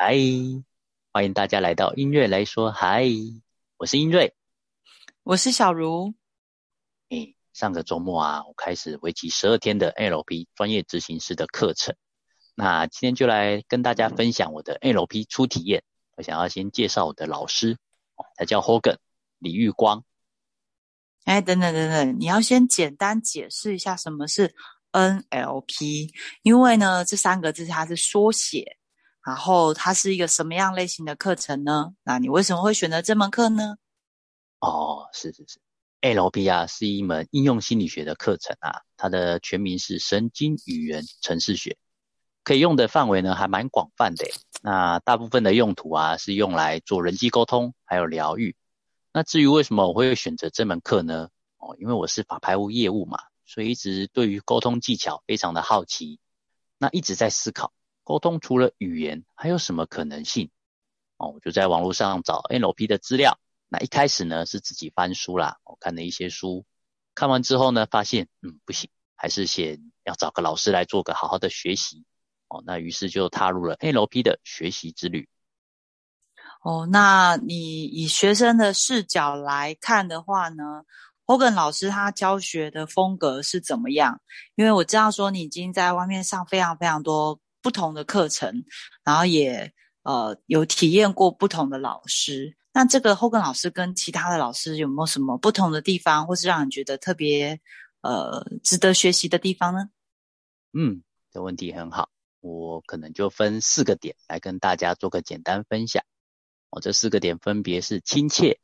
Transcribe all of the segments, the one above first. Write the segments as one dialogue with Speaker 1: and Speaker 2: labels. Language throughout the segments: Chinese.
Speaker 1: 嗨，欢迎大家来到音乐来说嗨，我是音瑞，
Speaker 2: 我是小茹。
Speaker 1: 哎，上个周末啊，我开始为期十二天的 LP 专业执行师的课程。那今天就来跟大家分享我的 LP 初体验。我想要先介绍我的老师，他叫 Hogan 李玉光。
Speaker 2: 哎，等等等等，你要先简单解释一下什么是 NLP，因为呢，这三个字它是缩写。然后它是一个什么样类型的课程呢？那你为什么会选择这门课呢？
Speaker 1: 哦，是是是，LP 啊是一门应用心理学的课程啊，它的全名是神经语言程式学，可以用的范围呢还蛮广泛的。那大部分的用途啊是用来做人际沟通还有疗愈。那至于为什么我会选择这门课呢？哦，因为我是法拍屋业务嘛，所以一直对于沟通技巧非常的好奇，那一直在思考。沟通除了语言还有什么可能性？哦，我就在网络上找 NLP 的资料。那一开始呢是自己翻书啦，我看了一些书，看完之后呢发现，嗯，不行，还是先要找个老师来做个好好的学习。哦，那于是就踏入了 NLP 的学习之旅。
Speaker 2: 哦，那你以学生的视角来看的话呢，Hogan 老师他教学的风格是怎么样？因为我知道说你已经在外面上非常非常多。不同的课程，然后也呃有体验过不同的老师。那这个后根老师跟其他的老师有没有什么不同的地方，或是让你觉得特别呃值得学习的地方呢？
Speaker 1: 嗯，这问题很好，我可能就分四个点来跟大家做个简单分享。哦，这四个点分别是亲切、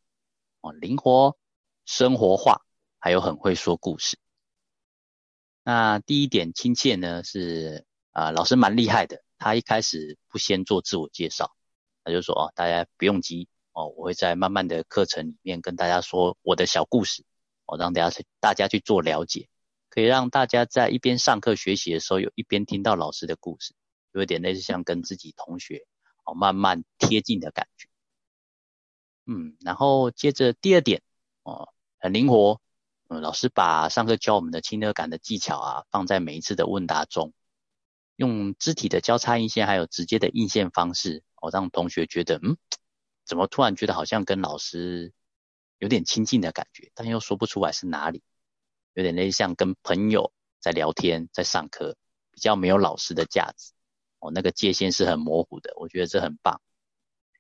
Speaker 1: 哦灵活、生活化，还有很会说故事。那第一点亲切呢是。啊，老师蛮厉害的。他一开始不先做自我介绍，他就说：“哦，大家不用急哦，我会在慢慢的课程里面跟大家说我的小故事，哦，让大家去大家去做了解，可以让大家在一边上课学习的时候，有一边听到老师的故事，有一点类似像跟自己同学哦慢慢贴近的感觉。嗯，然后接着第二点哦，很灵活，嗯，老师把上课教我们的亲和感的技巧啊，放在每一次的问答中。”用肢体的交叉印线，还有直接的印线方式，哦，让同学觉得，嗯，怎么突然觉得好像跟老师有点亲近的感觉，但又说不出来是哪里，有点类似像跟朋友在聊天，在上课，比较没有老师的价值，哦，那个界限是很模糊的，我觉得这很棒。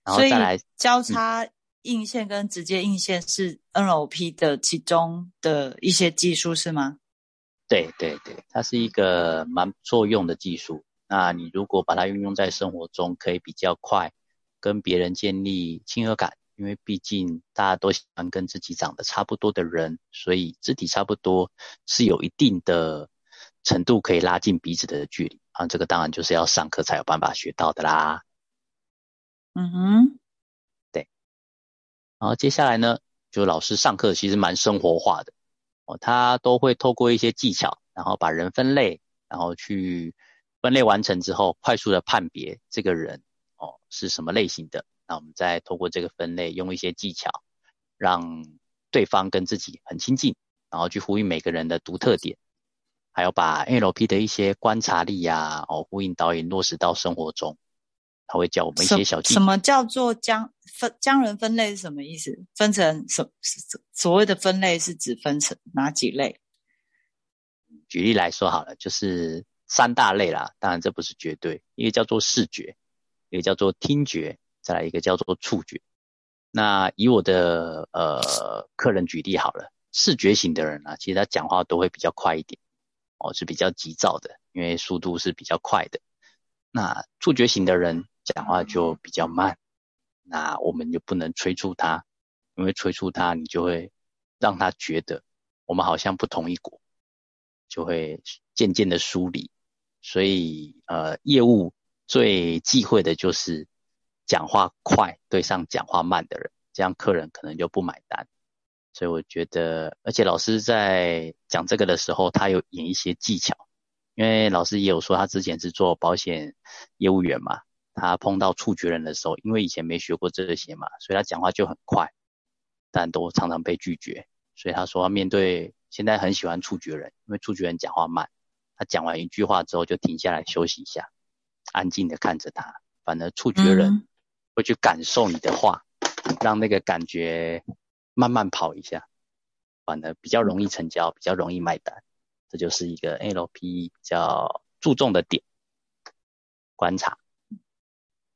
Speaker 1: 然后再来
Speaker 2: 交叉印线跟直接印线是 NLP 的其中的一些技术是吗？
Speaker 1: 对对对，它是一个蛮不错用的技术。那你如果把它运用在生活中，可以比较快跟别人建立亲和感，因为毕竟大家都喜欢跟自己长得差不多的人，所以肢体差不多是有一定的程度可以拉近彼此的距离啊。这个当然就是要上课才有办法学到的啦。
Speaker 2: 嗯哼，
Speaker 1: 对。然后接下来呢，就老师上课其实蛮生活化的。哦，他都会透过一些技巧，然后把人分类，然后去分类完成之后，快速的判别这个人哦是什么类型的。那我们再透过这个分类，用一些技巧，让对方跟自己很亲近，然后去呼应每个人的独特点，还有把 NLP 的一些观察力呀，哦，呼应导引落实到生活中。他会教我们一些小技
Speaker 2: 巧。什么叫做将分将人分类是什么意思？分成什所谓的分类是指分成哪几类？
Speaker 1: 举例来说好了，就是三大类啦。当然这不是绝对，一个叫做视觉，一个叫做听觉，再来一个叫做触觉。那以我的呃客人举例好了，视觉型的人啊，其实他讲话都会比较快一点，哦是比较急躁的，因为速度是比较快的。那触觉型的人。讲话就比较慢，那我们就不能催促他，因为催促他，你就会让他觉得我们好像不同一国，就会渐渐的疏离。所以，呃，业务最忌讳的就是讲话快对上讲话慢的人，这样客人可能就不买单。所以我觉得，而且老师在讲这个的时候，他有演一些技巧，因为老师也有说他之前是做保险业务员嘛。他碰到触觉人的时候，因为以前没学过这些嘛，所以他讲话就很快，但都常常被拒绝。所以他说，面对现在很喜欢触觉人，因为触觉人讲话慢，他讲完一句话之后就停下来休息一下，安静的看着他，反而触觉人会去感受你的话，让那个感觉慢慢跑一下，反而比较容易成交，比较容易买单。这就是一个 NLP 比较注重的点，观察，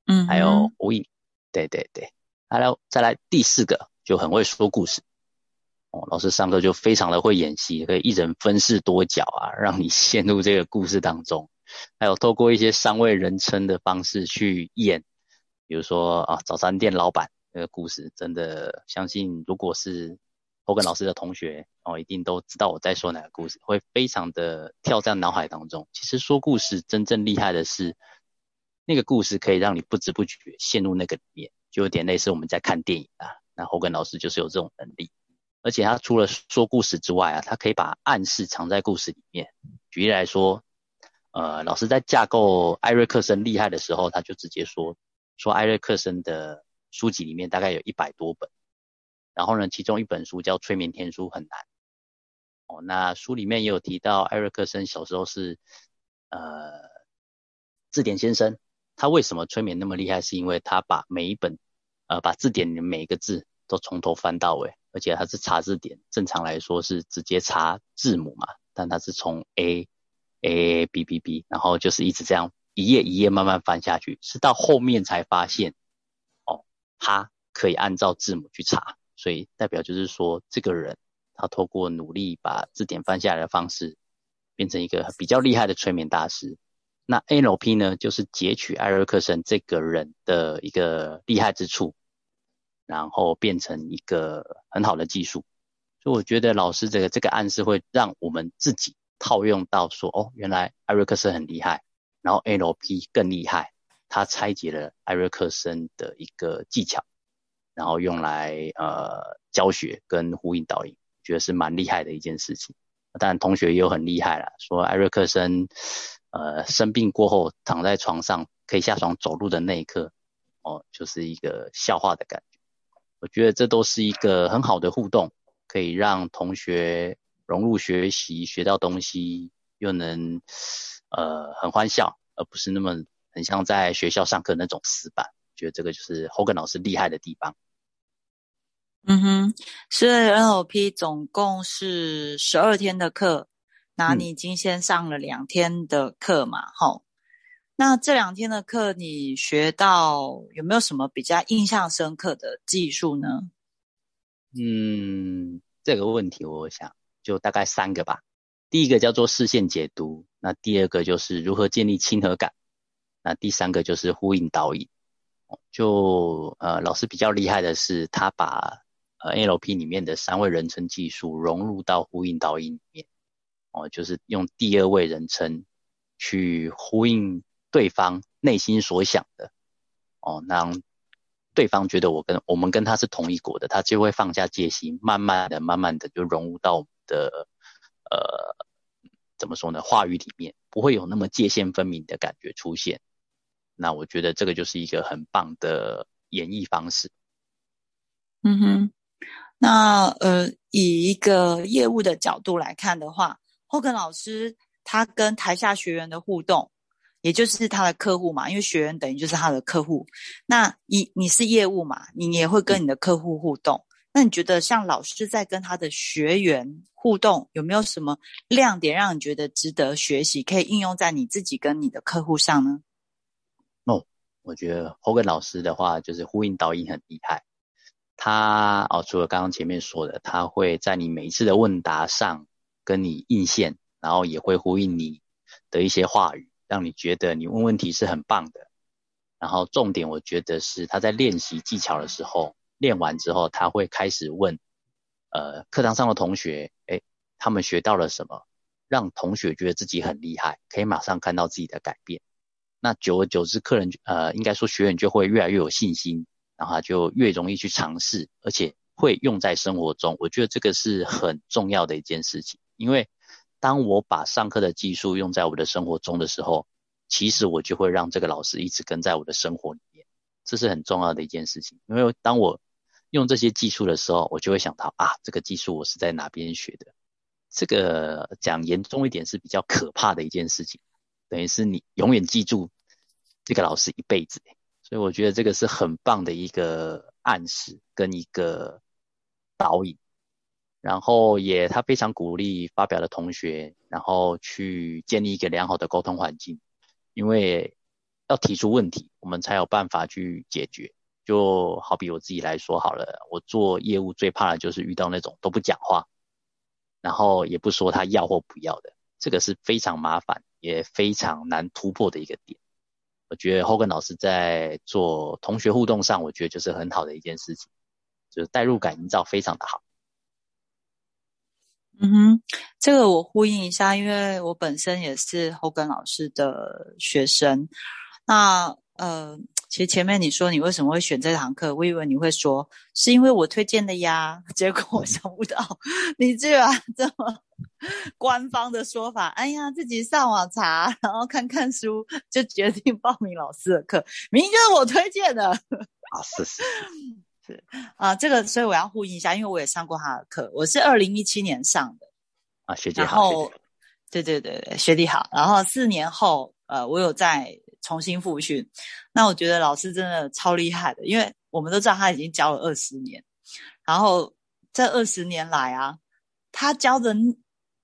Speaker 2: 嗯，
Speaker 1: 还有呼应，对对对，还有再来第四个就很会说故事。哦，老师上课就非常的会演戏，可以一人分饰多角啊，让你陷入这个故事当中。还有透过一些三位人称的方式去演，比如说啊，早餐店老板那个故事，真的相信如果是后跟老师的同学哦，一定都知道我在说哪个故事，会非常的跳在脑海当中。其实说故事真正厉害的是，那个故事可以让你不知不觉陷入那个里面，就有点类似我们在看电影啊。那侯根老师就是有这种能力。而且他除了说故事之外啊，他可以把暗示藏在故事里面。举例来说，呃，老师在架构艾瑞克森厉害的时候，他就直接说，说艾瑞克森的书籍里面大概有一百多本，然后呢，其中一本书叫《催眠天书》很难。哦，那书里面也有提到艾瑞克森小时候是呃字典先生，他为什么催眠那么厉害？是因为他把每一本呃把字典里每一个字都从头翻到尾。而且他是查字典，正常来说是直接查字母嘛，但他是从 A A B B B，然后就是一直这样一页一页慢慢翻下去，是到后面才发现，哦，他可以按照字母去查，所以代表就是说这个人他透过努力把字典翻下来的方式，变成一个比较厉害的催眠大师。那 NLP 呢，就是截取艾瑞克森这个人的一个厉害之处。然后变成一个很好的技术，所以我觉得老师这个这个暗示会让我们自己套用到说，哦，原来艾瑞克森很厉害，然后 NLP 更厉害，他拆解了艾瑞克森的一个技巧，然后用来呃教学跟呼应导引，觉得是蛮厉害的一件事情。当然同学也有很厉害了，说艾瑞克森呃生病过后躺在床上可以下床走路的那一刻，哦，就是一个笑话的感觉。我觉得这都是一个很好的互动，可以让同学融入学习，学到东西，又能呃很欢笑，而不是那么很像在学校上课那种死板。觉得这个就是 Hogan 老师厉害的地方。
Speaker 2: 嗯哼，所以 NLP 总共是十二天的课，那你已经先上了两天的课嘛？吼。那这两天的课，你学到有没有什么比较印象深刻的技术呢？
Speaker 1: 嗯，这个问题我想就大概三个吧。第一个叫做视线解读，那第二个就是如何建立亲和感，那第三个就是呼应导引。就呃，老师比较厉害的是，他把呃 NLP 里面的三位人称技术融入到呼应导引里面。哦，就是用第二位人称去呼应。对方内心所想的，哦，让对方觉得我跟我们跟他是同一国的，他就会放下戒心，慢慢的、慢慢的就融入到我们的呃，怎么说呢？话语里面不会有那么界限分明的感觉出现。那我觉得这个就是一个很棒的演绎方式。
Speaker 2: 嗯哼，那呃，以一个业务的角度来看的话，霍根老师他跟台下学员的互动。也就是他的客户嘛，因为学员等于就是他的客户。那你你是业务嘛，你也会跟你的客户互动。那你觉得像老师在跟他的学员互动，有没有什么亮点让你觉得值得学习，可以应用在你自己跟你的客户上呢？
Speaker 1: 哦，我觉得 Hogan 老师的话就是呼应导引很厉害。他哦，除了刚刚前面说的，他会在你每一次的问答上跟你应线，然后也会呼应你的一些话语。让你觉得你问问题是很棒的，然后重点我觉得是他在练习技巧的时候，练完之后他会开始问，呃，课堂上的同学，哎，他们学到了什么，让同学觉得自己很厉害，可以马上看到自己的改变。那久而久之，客人呃，应该说学员就会越来越有信心，然后就越容易去尝试，而且会用在生活中。我觉得这个是很重要的一件事情，因为。当我把上课的技术用在我的生活中的时候，其实我就会让这个老师一直跟在我的生活里面，这是很重要的一件事情。因为当我用这些技术的时候，我就会想到啊，这个技术我是在哪边学的？这个讲严重一点是比较可怕的一件事情，等于是你永远记住这个老师一辈子。所以我觉得这个是很棒的一个暗示跟一个导引。然后也他非常鼓励发表的同学，然后去建立一个良好的沟通环境，因为要提出问题，我们才有办法去解决。就好比我自己来说好了，我做业务最怕的就是遇到那种都不讲话，然后也不说他要或不要的，这个是非常麻烦也非常难突破的一个点。我觉得 Hogan 老师在做同学互动上，我觉得就是很好的一件事情，就是代入感营造非常的好。
Speaker 2: 嗯哼，这个我呼应一下，因为我本身也是后根老师的学生。那呃，其实前面你说你为什么会选这堂课，我以为你会说是因为我推荐的呀。结果我想不到你居然 这么官方的说法。哎呀，自己上网查，然后看看书就决定报名老师的课，明明就是我推荐的。
Speaker 1: 啊，是。是
Speaker 2: 啊，这个所以我要呼应一下，因为我也上过他的课，我是二零一七年上的。
Speaker 1: 啊，学姐好，
Speaker 2: 对对对对，学弟好，然后四年后，呃，我有再重新复训，那我觉得老师真的超厉害的，因为我们都知道他已经教了二十年，然后这二十年来啊，他教的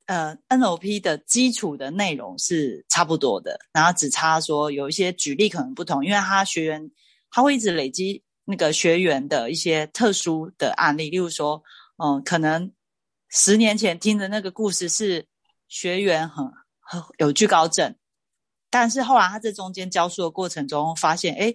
Speaker 2: 呃 NLP 的基础的内容是差不多的，然后只差说有一些举例可能不同，因为他学员他会一直累积。那个学员的一些特殊的案例，例如说，嗯，可能十年前听的那个故事是学员很很有惧高症，但是后来他在中间教书的过程中发现，哎，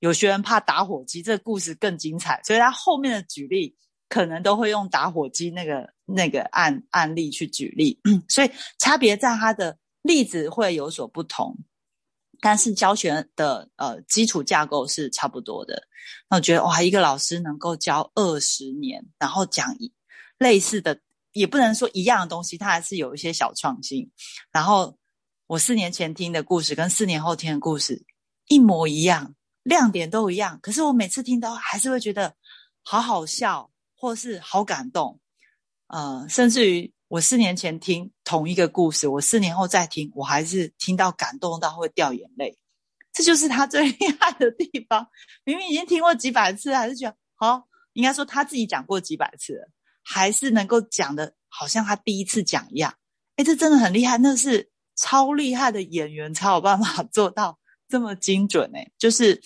Speaker 2: 有学员怕打火机，这个故事更精彩，所以他后面的举例可能都会用打火机那个那个案案例去举例，所以差别在他的例子会有所不同。但是教学的呃基础架构是差不多的，那我觉得哇，一个老师能够教二十年，然后讲一类似的，也不能说一样的东西，他还是有一些小创新。然后我四年前听的故事跟四年后听的故事一模一样，亮点都一样，可是我每次听到还是会觉得好好笑，或是好感动，呃，甚至于。我四年前听同一个故事，我四年后再听，我还是听到感动到会掉眼泪。这就是他最 厉害的地方。明明已经听过几百次，还是觉得好，应该说他自己讲过几百次了，还是能够讲的好像他第一次讲一样。哎，这真的很厉害，那是超厉害的演员才有办法做到这么精准。哎，就是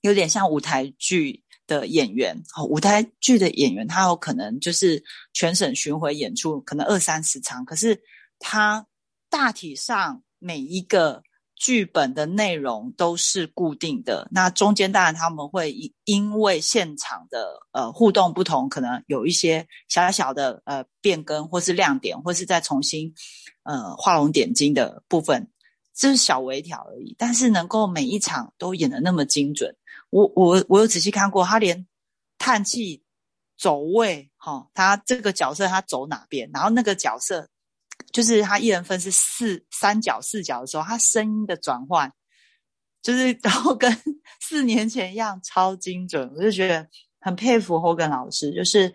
Speaker 2: 有点像舞台剧。的演员哦，舞台剧的演员，他有可能就是全省巡回演出，可能二三十场。可是他大体上每一个剧本的内容都是固定的。那中间当然他们会因因为现场的呃互动不同，可能有一些小小的呃变更，或是亮点，或是再重新呃画龙点睛的部分，这是小微调而已。但是能够每一场都演的那么精准。我我我有仔细看过，他连叹气、走位，哈，他这个角色他走哪边，然后那个角色就是他一人分是四三角四角的时候，他声音的转换，就是 然后跟四年前一样超精准，我就觉得很佩服 Hogan 老师，就是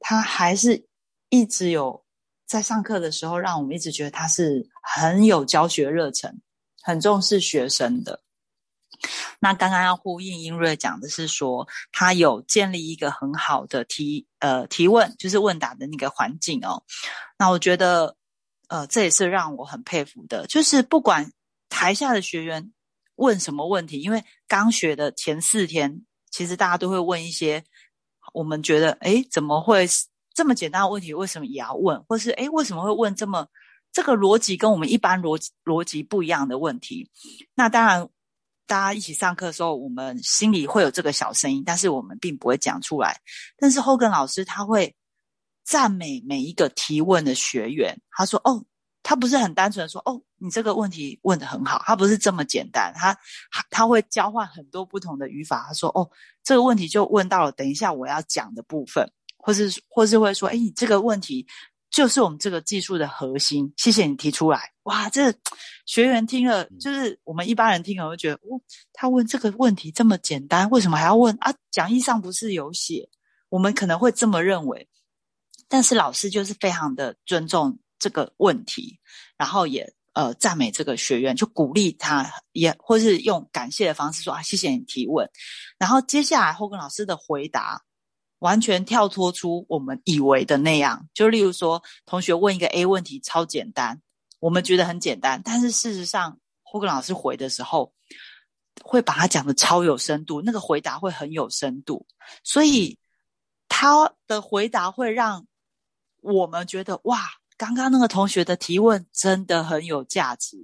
Speaker 2: 他还是一直有在上课的时候，让我们一直觉得他是很有教学热忱，很重视学生的。那刚刚要呼应英瑞讲的是说，他有建立一个很好的提呃提问，就是问答的那个环境哦。那我觉得呃这也是让我很佩服的，就是不管台下的学员问什么问题，因为刚学的前四天，其实大家都会问一些我们觉得哎怎么会这么简单的问题，为什么也要问，或是哎为什么会问这么这个逻辑跟我们一般逻辑逻辑不一样的问题？那当然。大家一起上课的时候，我们心里会有这个小声音，但是我们并不会讲出来。但是后根老师他会赞美每一个提问的学员，他说：“哦，他不是很单纯的说，哦，你这个问题问得很好，他不是这么简单，他他会交换很多不同的语法。他说：哦，这个问题就问到了，等一下我要讲的部分，或是或是会说，哎，你这个问题。”就是我们这个技术的核心。谢谢你提出来，哇，这 学员听了，就是我们一般人听了会觉得，哦，他问这个问题这么简单，为什么还要问啊？讲义上不是有写？我们可能会这么认为，但是老师就是非常的尊重这个问题，然后也呃赞美这个学员，就鼓励他，也或是用感谢的方式说啊，谢谢你提问。然后接下来后跟老师的回答完全跳脱出我们以为的那样，就例如说同学问一个 A 问题超简单，我们觉得很简单，但是事实上霍根老师回的时候。会把他讲的超有深度，那个回答会很有深度，所以他的回答会让我们觉得哇，刚刚那个同学的提问真的很有价值。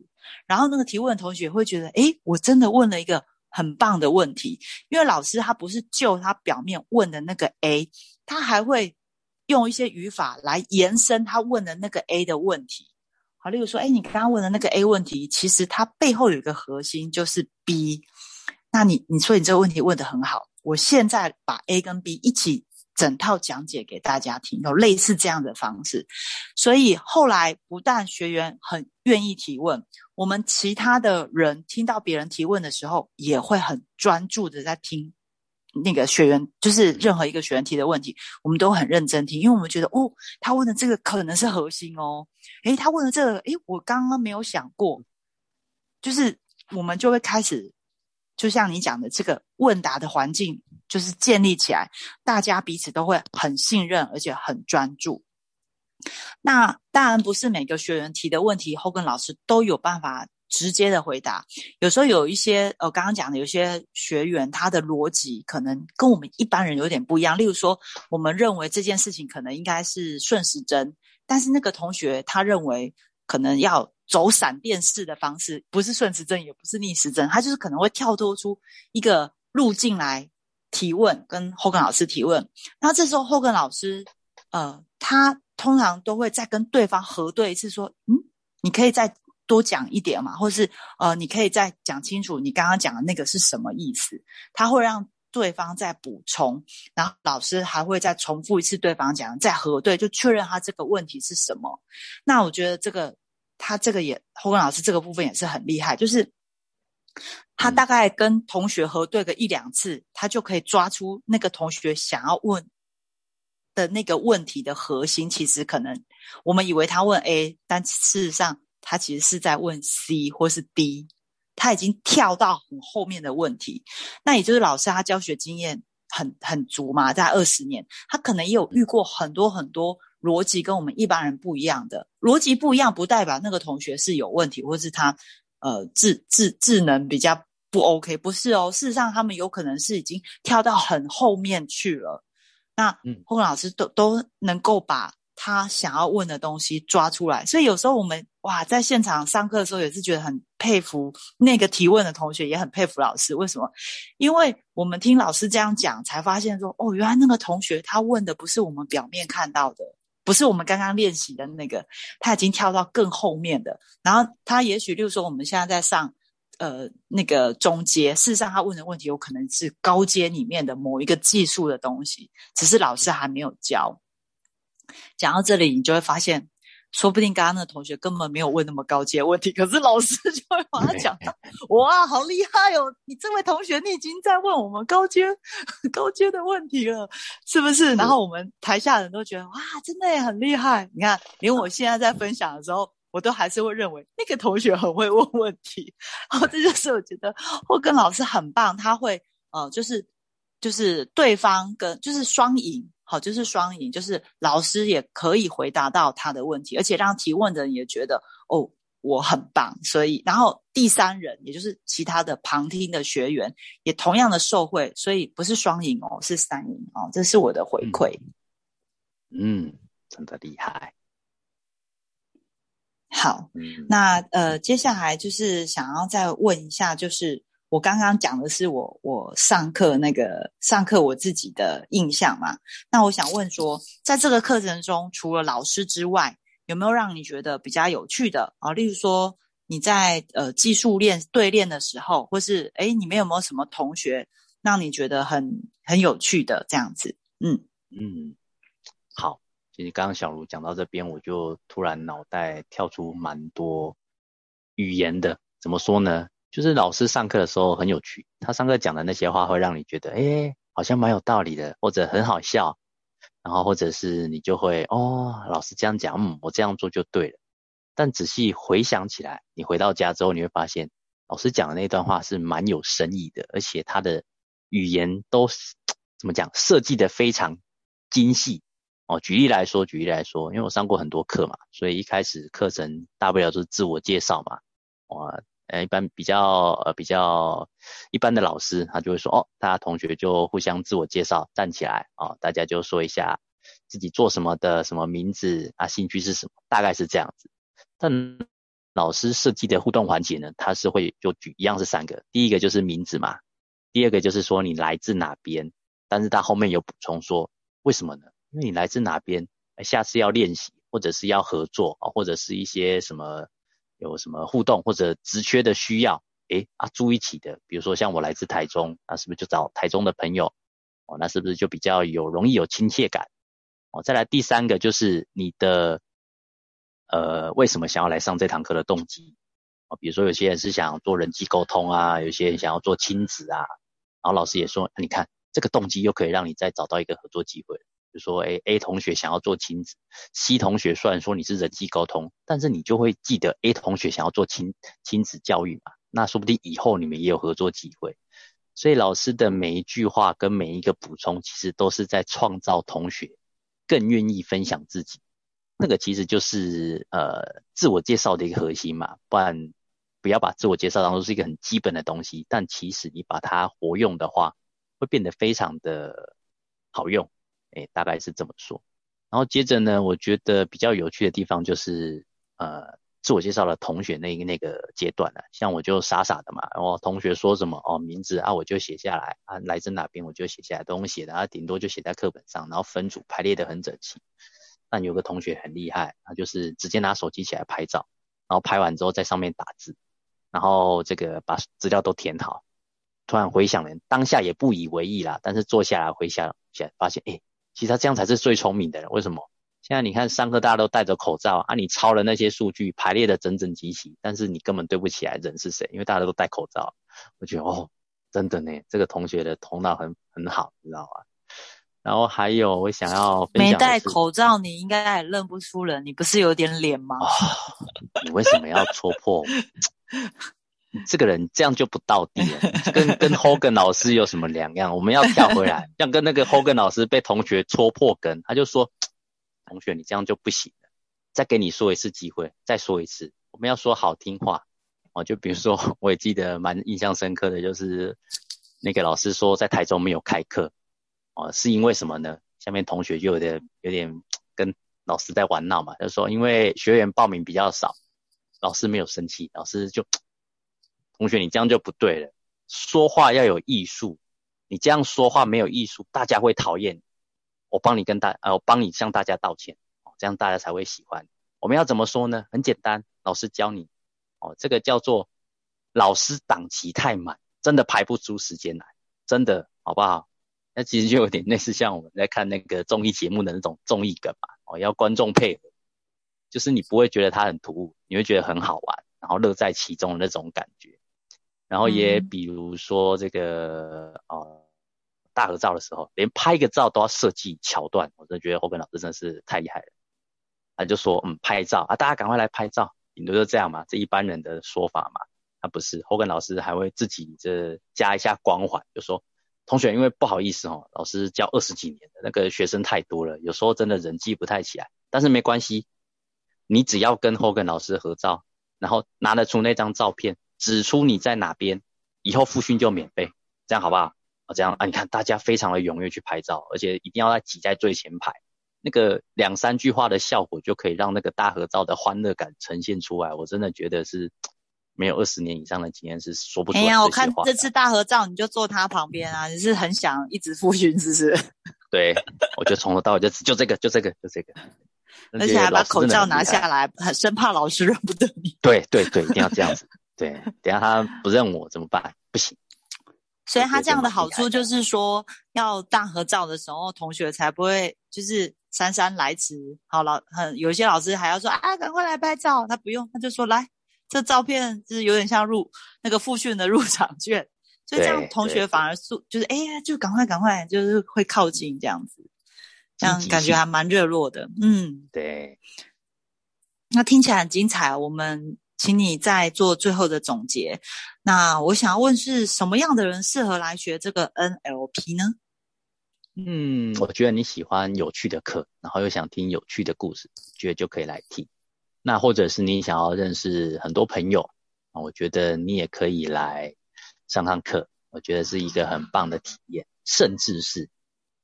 Speaker 2: 然后那个提问同学会觉得，诶，我真的问了一个很棒的问题，因为老师他不是就他表面问的那个 A，他还会用一些语法来延伸他问的那个 A 的问题。好，例如说，哎，你刚刚问的那个 A 问题，其实它背后有一个核心就是 B。那你，你说你这个问题问得很好，我现在把 A 跟 B 一起整套讲解给大家听，有类似这样的方式。所以后来不但学员很愿意提问，我们其他的人听到别人提问的时候，也会很专注的在听。那个学员就是任何一个学员提的问题，我们都很认真听，因为我们觉得哦，他问的这个可能是核心哦。诶，他问的这个，诶，我刚刚没有想过，就是我们就会开始，就像你讲的这个问答的环境，就是建立起来，大家彼此都会很信任，而且很专注。那当然不是每个学员提的问题，后跟老师都有办法。直接的回答，有时候有一些呃，刚刚讲的有些学员，他的逻辑可能跟我们一般人有点不一样。例如说，我们认为这件事情可能应该是顺时针，但是那个同学他认为可能要走闪电式的方式，不是顺时针，也不是逆时针，他就是可能会跳脱出一个路径来提问，跟后根老师提问。那这时候后根老师，呃，他通常都会再跟对方核对一次，说，嗯，你可以再。多讲一点嘛，或是呃，你可以再讲清楚你刚刚讲的那个是什么意思？他会让对方再补充，然后老师还会再重复一次对方讲，再核对，就确认他这个问题是什么。那我觉得这个他这个也侯根老师这个部分也是很厉害，就是他大概跟同学核对个一两次，他就可以抓出那个同学想要问的那个问题的核心。其实可能我们以为他问 A，但事实上。他其实是在问 C 或是 D，他已经跳到很后面的问题。那也就是老师他教学经验很很足嘛，在二十年，他可能也有遇过很多很多逻辑跟我们一般人不一样的逻辑不一样，不代表那个同学是有问题，或是他呃智智智能比较不 OK，不是哦。事实上，他们有可能是已经跳到很后面去了。那嗯，后老师都都能够把。他想要问的东西抓出来，所以有时候我们哇，在现场上课的时候也是觉得很佩服那个提问的同学，也很佩服老师。为什么？因为我们听老师这样讲，才发现说，哦，原来那个同学他问的不是我们表面看到的，不是我们刚刚练习的那个，他已经跳到更后面的。然后他也许，例如说我们现在在上呃那个中阶，事实上他问的问题有可能是高阶里面的某一个技术的东西，只是老师还没有教。讲到这里，你就会发现，说不定刚刚那同学根本没有问那么高阶问题，可是老师就会把他讲到，哇，好厉害哦！你这位同学，你已经在问我们高阶、高阶的问题了，是不是？然后我们台下人都觉得，哇，真的也很厉害。你看，连我现在在分享的时候，我都还是会认为那个同学很会问问题。哦，这就是我觉得霍根老师很棒，他会呃，就是就是对方跟就是双赢。好，就是双赢，就是老师也可以回答到他的问题，而且让提问的人也觉得哦，我很棒。所以，然后第三人，也就是其他的旁听的学员，也同样的受惠，所以不是双赢哦，是三赢哦，这是我的回馈。
Speaker 1: 嗯，真的厉害。
Speaker 2: 好，那呃，接下来就是想要再问一下，就是。我刚刚讲的是我我上课那个上课我自己的印象嘛，那我想问说，在这个课程中，除了老师之外，有没有让你觉得比较有趣的啊？例如说你在呃技术练对练的时候，或是诶你们有没有什么同学让你觉得很很有趣的这样子？嗯
Speaker 1: 嗯，好，其实刚刚小卢讲到这边，我就突然脑袋跳出蛮多语言的，怎么说呢？就是老师上课的时候很有趣，他上课讲的那些话会让你觉得，哎，好像蛮有道理的，或者很好笑，然后或者是你就会，哦，老师这样讲，嗯，我这样做就对了。但仔细回想起来，你回到家之后，你会发现老师讲的那段话是蛮有深意的，而且他的语言都怎么讲设计的非常精细哦。举例来说，举例来说，因为我上过很多课嘛，所以一开始课程大不了就是自我介绍嘛，哇。呃，一般比较呃比较一般的老师，他就会说哦，大家同学就互相自我介绍，站起来哦，大家就说一下自己做什么的，什么名字啊，兴趣是什么，大概是这样子。但老师设计的互动环节呢，他是会就举一样是三个，第一个就是名字嘛，第二个就是说你来自哪边，但是他后面有补充说为什么呢？因为你来自哪边，下次要练习或者是要合作啊，或者是一些什么。有什么互动或者职缺的需要，诶啊，住一起的，比如说像我来自台中，那是不是就找台中的朋友？哦，那是不是就比较有容易有亲切感？哦，再来第三个就是你的，呃，为什么想要来上这堂课的动机？哦，比如说有些人是想做人际沟通啊，有些人想要做亲子啊，然后老师也说，你看这个动机又可以让你再找到一个合作机会。就说，哎，A 同学想要做亲子，C 同学虽然说你是人际沟通，但是你就会记得 A 同学想要做亲亲子教育嘛，那说不定以后你们也有合作机会。所以老师的每一句话跟每一个补充，其实都是在创造同学更愿意分享自己。那个其实就是呃自我介绍的一个核心嘛，不然不要把自我介绍当做是一个很基本的东西，但其实你把它活用的话，会变得非常的好用。哎，大概是这么说。然后接着呢，我觉得比较有趣的地方就是，呃，自我介绍的同学那个那个阶段了。像我就傻傻的嘛，然后同学说什么哦名字啊，我就写下来啊，来自哪边我就写下来，都用写的，啊，顶多就写在课本上，然后分组排列的很整齐。但有个同学很厉害，他就是直接拿手机起来拍照，然后拍完之后在上面打字，然后这个把资料都填好。突然回想了，当下也不以为意啦，但是坐下来回想起来，发现哎。其实他这样才是最聪明的人。为什么？现在你看上课大家都戴着口罩啊，你抄了那些数据，排列的整整齐齐，但是你根本对不起来人是谁，因为大家都戴口罩。我觉得哦，真的呢，这个同学的头脑很很好，你知道吗？然后还有我想要
Speaker 2: 没戴口罩，你应该也认不出人，你不是有点脸吗？
Speaker 1: 你为什么要戳破？这个人这样就不到底了，跟跟 Hogan 老师有什么两样？我们要跳回来，像跟那个 Hogan 老师被同学戳破根，他就说：“同学，你这样就不行了，再给你说一次机会，再说一次，我们要说好听话哦。”就比如说，我也记得蛮印象深刻的，就是那个老师说在台中没有开课哦，是因为什么呢？下面同学就有点有点跟老师在玩闹嘛，就说因为学员报名比较少，老师没有生气，老师就。同学，你这样就不对了。说话要有艺术，你这样说话没有艺术，大家会讨厌。我帮你跟大，呃，我帮你向大家道歉，这样大家才会喜欢。我们要怎么说呢？很简单，老师教你，哦，这个叫做老师档期太满，真的排不出时间来，真的，好不好？那其实就有点类似像我们在看那个综艺节目的那种综艺梗嘛，哦，要观众配合，就是你不会觉得它很突兀，你会觉得很好玩，然后乐在其中的那种感觉。然后也比如说这个呃大合照的时候，连拍个照都要设计桥段，我真的觉得后根老师真的是太厉害了。他就说嗯拍照啊，大家赶快来拍照，顶多就这样嘛，这一般人的说法嘛。他不是后根老师还会自己这加一下光环，就说同学因为不好意思哦，老师教二十几年的那个学生太多了，有时候真的人记不太起来，但是没关系，你只要跟后根老师合照，然后拿得出那张照片。指出你在哪边，以后复训就免费，这样好不好？啊，这样啊，你看大家非常的踊跃去拍照，而且一定要在挤在最前排，那个两三句话的效果就可以让那个大合照的欢乐感呈现出来。我真的觉得是没有二十年以上的经验是说不出来。哎
Speaker 2: 呀，我看这次大合照你就坐他旁边啊，你是很想一直复训，是不是？
Speaker 1: 对，我就从头到尾就就这个，就这个，就这个。
Speaker 2: 而且还把口罩拿下来，很生怕老师认不得你。
Speaker 1: 对对对，一定要这样子。对，等下他不认我怎么办？不行。
Speaker 2: 所以他这样的好处就是说，要大合照的时候，同学才不会就是姗姗来迟。好老很有些老师还要说啊，赶快来拍照。他不用，他就说来，这照片就是有点像入那个复训的入场券。所以这样同学反而速就是哎呀，就赶快赶快，就是会靠近这样子，这样感觉还蛮热络的。嗯，
Speaker 1: 对。
Speaker 2: 那听起来很精彩，我们请你再做最后的总结。那我想要问，是什么样的人适合来学这个 NLP 呢？
Speaker 1: 嗯，我觉得你喜欢有趣的课，然后又想听有趣的故事，觉得就可以来听。那或者是你想要认识很多朋友啊，我觉得你也可以来上上课，我觉得是一个很棒的体验。甚至是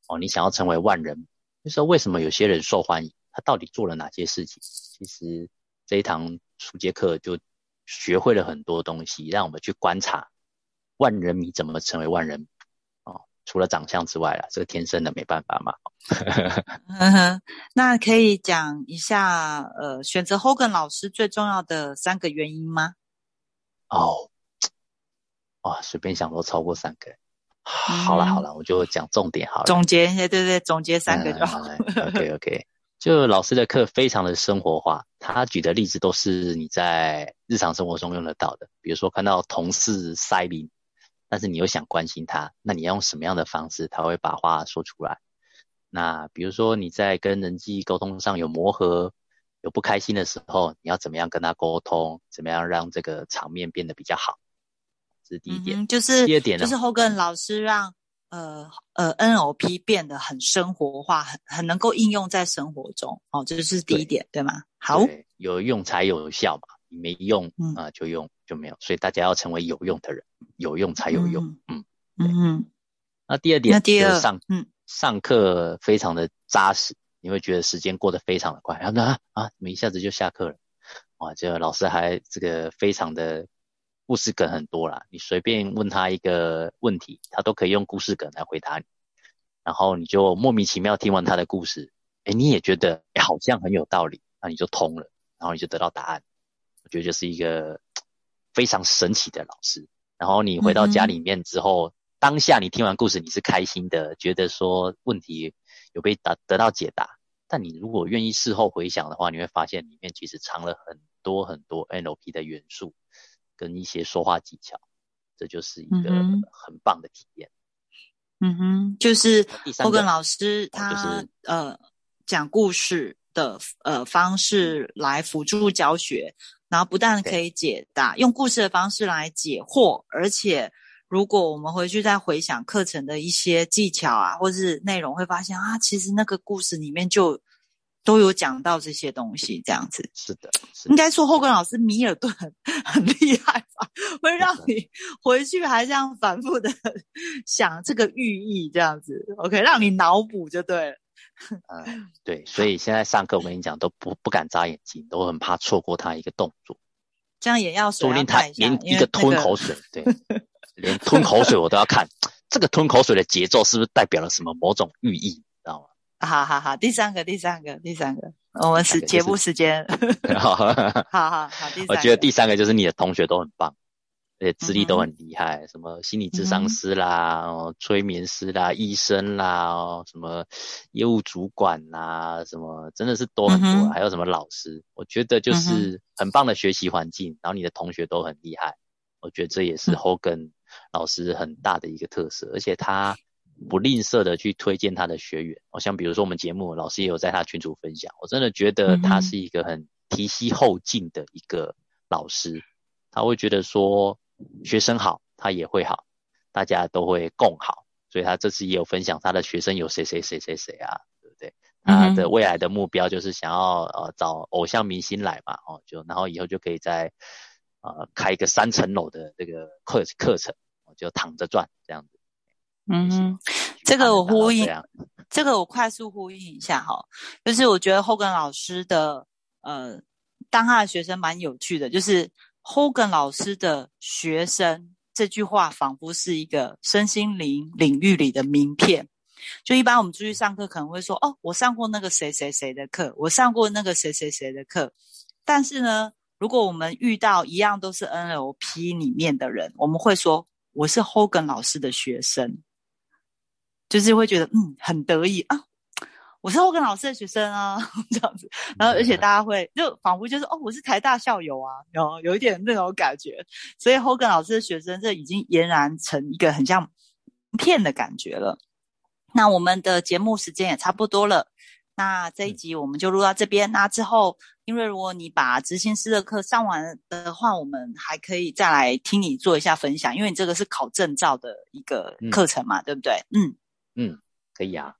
Speaker 1: 哦，你想要成为万人，就说为什么有些人受欢迎，他到底做了哪些事情？其实这一堂初阶课就学会了很多东西，让我们去观察万人迷怎么成为万人哦。除了长相之外啦，这个天生的没办法嘛。
Speaker 2: 那可以讲一下，呃，选择 Hogan 老师最重要的三个原因吗？
Speaker 1: 哦，哇，随便想都超过三个。好了好了，我就讲重点好了。
Speaker 2: 总结一下，对对，总结三个就好了。
Speaker 1: OK OK，就老师的课非常的生活化，他举的例子都是你在日常生活中用得到的，比如说看到同事塞林。但是你又想关心他，那你要用什么样的方式，他会把话说出来？那比如说你在跟人际沟通上有磨合、有不开心的时候，你要怎么样跟他沟通？怎么样让这个场面变得比较好？这是第一点。
Speaker 2: 就是
Speaker 1: 第二点呢，
Speaker 2: 就是 Hogan 老师让呃呃 NLP 变得很生活化，很很能够应用在生活中。哦，这就是第一点，对吗？好，
Speaker 1: 有用才有效嘛。你没用啊，就用就没有，所以大家要成为有用的人，有用才有用。嗯嗯。那第二点，
Speaker 2: 那第二
Speaker 1: 上嗯上课非常的扎实，你会觉得时间过得非常的快。然后啊啊，怎么一下子就下课了？哇，这个老师还这个非常的故事梗很多啦，你随便问他一个问题，他都可以用故事梗来回答你。然后你就莫名其妙听完他的故事，哎，你也觉得哎好像很有道理，那你就通了，然后你就得到答案。我觉得就是一个非常神奇的老师。然后你回到家里面之后，当下你听完故事你是开心的，觉得说问题有被答得到解答。但你如果愿意事后回想的话，你会发现里面其实藏了很多很多 NLP 的元素跟一些说话技巧，这就是一个很棒的体验。
Speaker 2: 嗯哼，就是后根老师他呃讲故事的呃方式来辅助教学。然后不但可以解答，用故事的方式来解惑，而且如果我们回去再回想课程的一些技巧啊，或是内容，会发现啊，其实那个故事里面就都有讲到这些东西，这样子。
Speaker 1: 是的，
Speaker 2: 应该说后根老师米尔顿 很厉害吧，会让你回去还这样反复的想这个寓意，这样子，OK，让你脑补就对了。
Speaker 1: 嗯，对，所以现在上课我跟你讲都不不敢眨眼睛，都很怕错过他一个动作。
Speaker 2: 这样也要
Speaker 1: 说不定他连一个吞口水，对，连吞口水我都要看。这个吞口水的节奏是不是代表了什么某种寓意？
Speaker 2: 好好好，第三个，第三个，第三个，我们是节目时间。好 好好，好，第三。
Speaker 1: 我觉得第三个就是你的同学都很棒。而且资历都很厉害，什么心理智商师啦，哦，催眠师啦，医生啦，哦，什么业务主管啦，什么真的是多很多，还有什么老师，我觉得就是很棒的学习环境，然后你的同学都很厉害，我觉得这也是 Hogan 老师很大的一个特色，而且他不吝啬的去推荐他的学员，哦，像比如说我们节目老师也有在他群组分享，我真的觉得他是一个很提携后进的一个老师，他会觉得说。学生好，他也会好，大家都会共好，所以他这次也有分享他的学生有谁谁谁谁谁啊，对不对？他的未来的目标就是想要呃找偶像明星来嘛，哦，就然后以后就可以在呃开一个三层楼的这个课课程，就躺着赚这样子。
Speaker 2: 嗯，这个我呼应，这个我快速呼应一下哈，就是我觉得 Hogan 老师的呃当他的学生蛮有趣的，就是。Hogan 老师的学生这句话，仿佛是一个身心灵领域里的名片。就一般我们出去上课，可能会说：“哦，我上过那个谁谁谁的课，我上过那个谁谁谁的课。”但是呢，如果我们遇到一样都是 NLP 里面的人，我们会说：“我是 Hogan 老师的学生。”就是会觉得嗯，很得意啊。我是后根老师的学生啊，这样子，然后而且大家会就仿佛就是哦，我是台大校友啊，然后有一点那种感觉，所以后根老师的学生这已经俨然成一个很像片的感觉了。那我们的节目时间也差不多了，那这一集我们就录到这边，那之后因为如果你把执行师的课上完的话，我们还可以再来听你做一下分享，因为你这个是考证照的一个课程嘛，对不对？
Speaker 1: 嗯嗯，可以啊。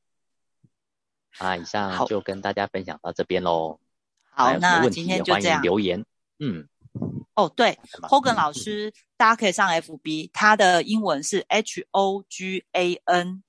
Speaker 1: 啊，以上就跟大家分享到这边喽。
Speaker 2: 好，那今天就这样。
Speaker 1: 留言，嗯，
Speaker 2: 哦，对，Hogan 老师，大家可以上 FB，他的英文是 H O G A N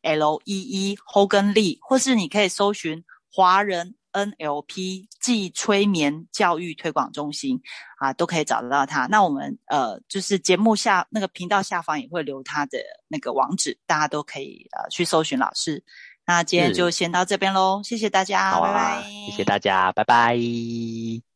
Speaker 2: L E E，Hogan Lee，或是你可以搜寻华人 NLP 暨催眠教育推广中心啊，都可以找得到他。那我们呃，就是节目下那个频道下方也会留他的那个网址，大家都可以呃去搜寻老师。那今天就先到这边喽，谢谢大家，拜拜。
Speaker 1: 谢谢大家，拜拜。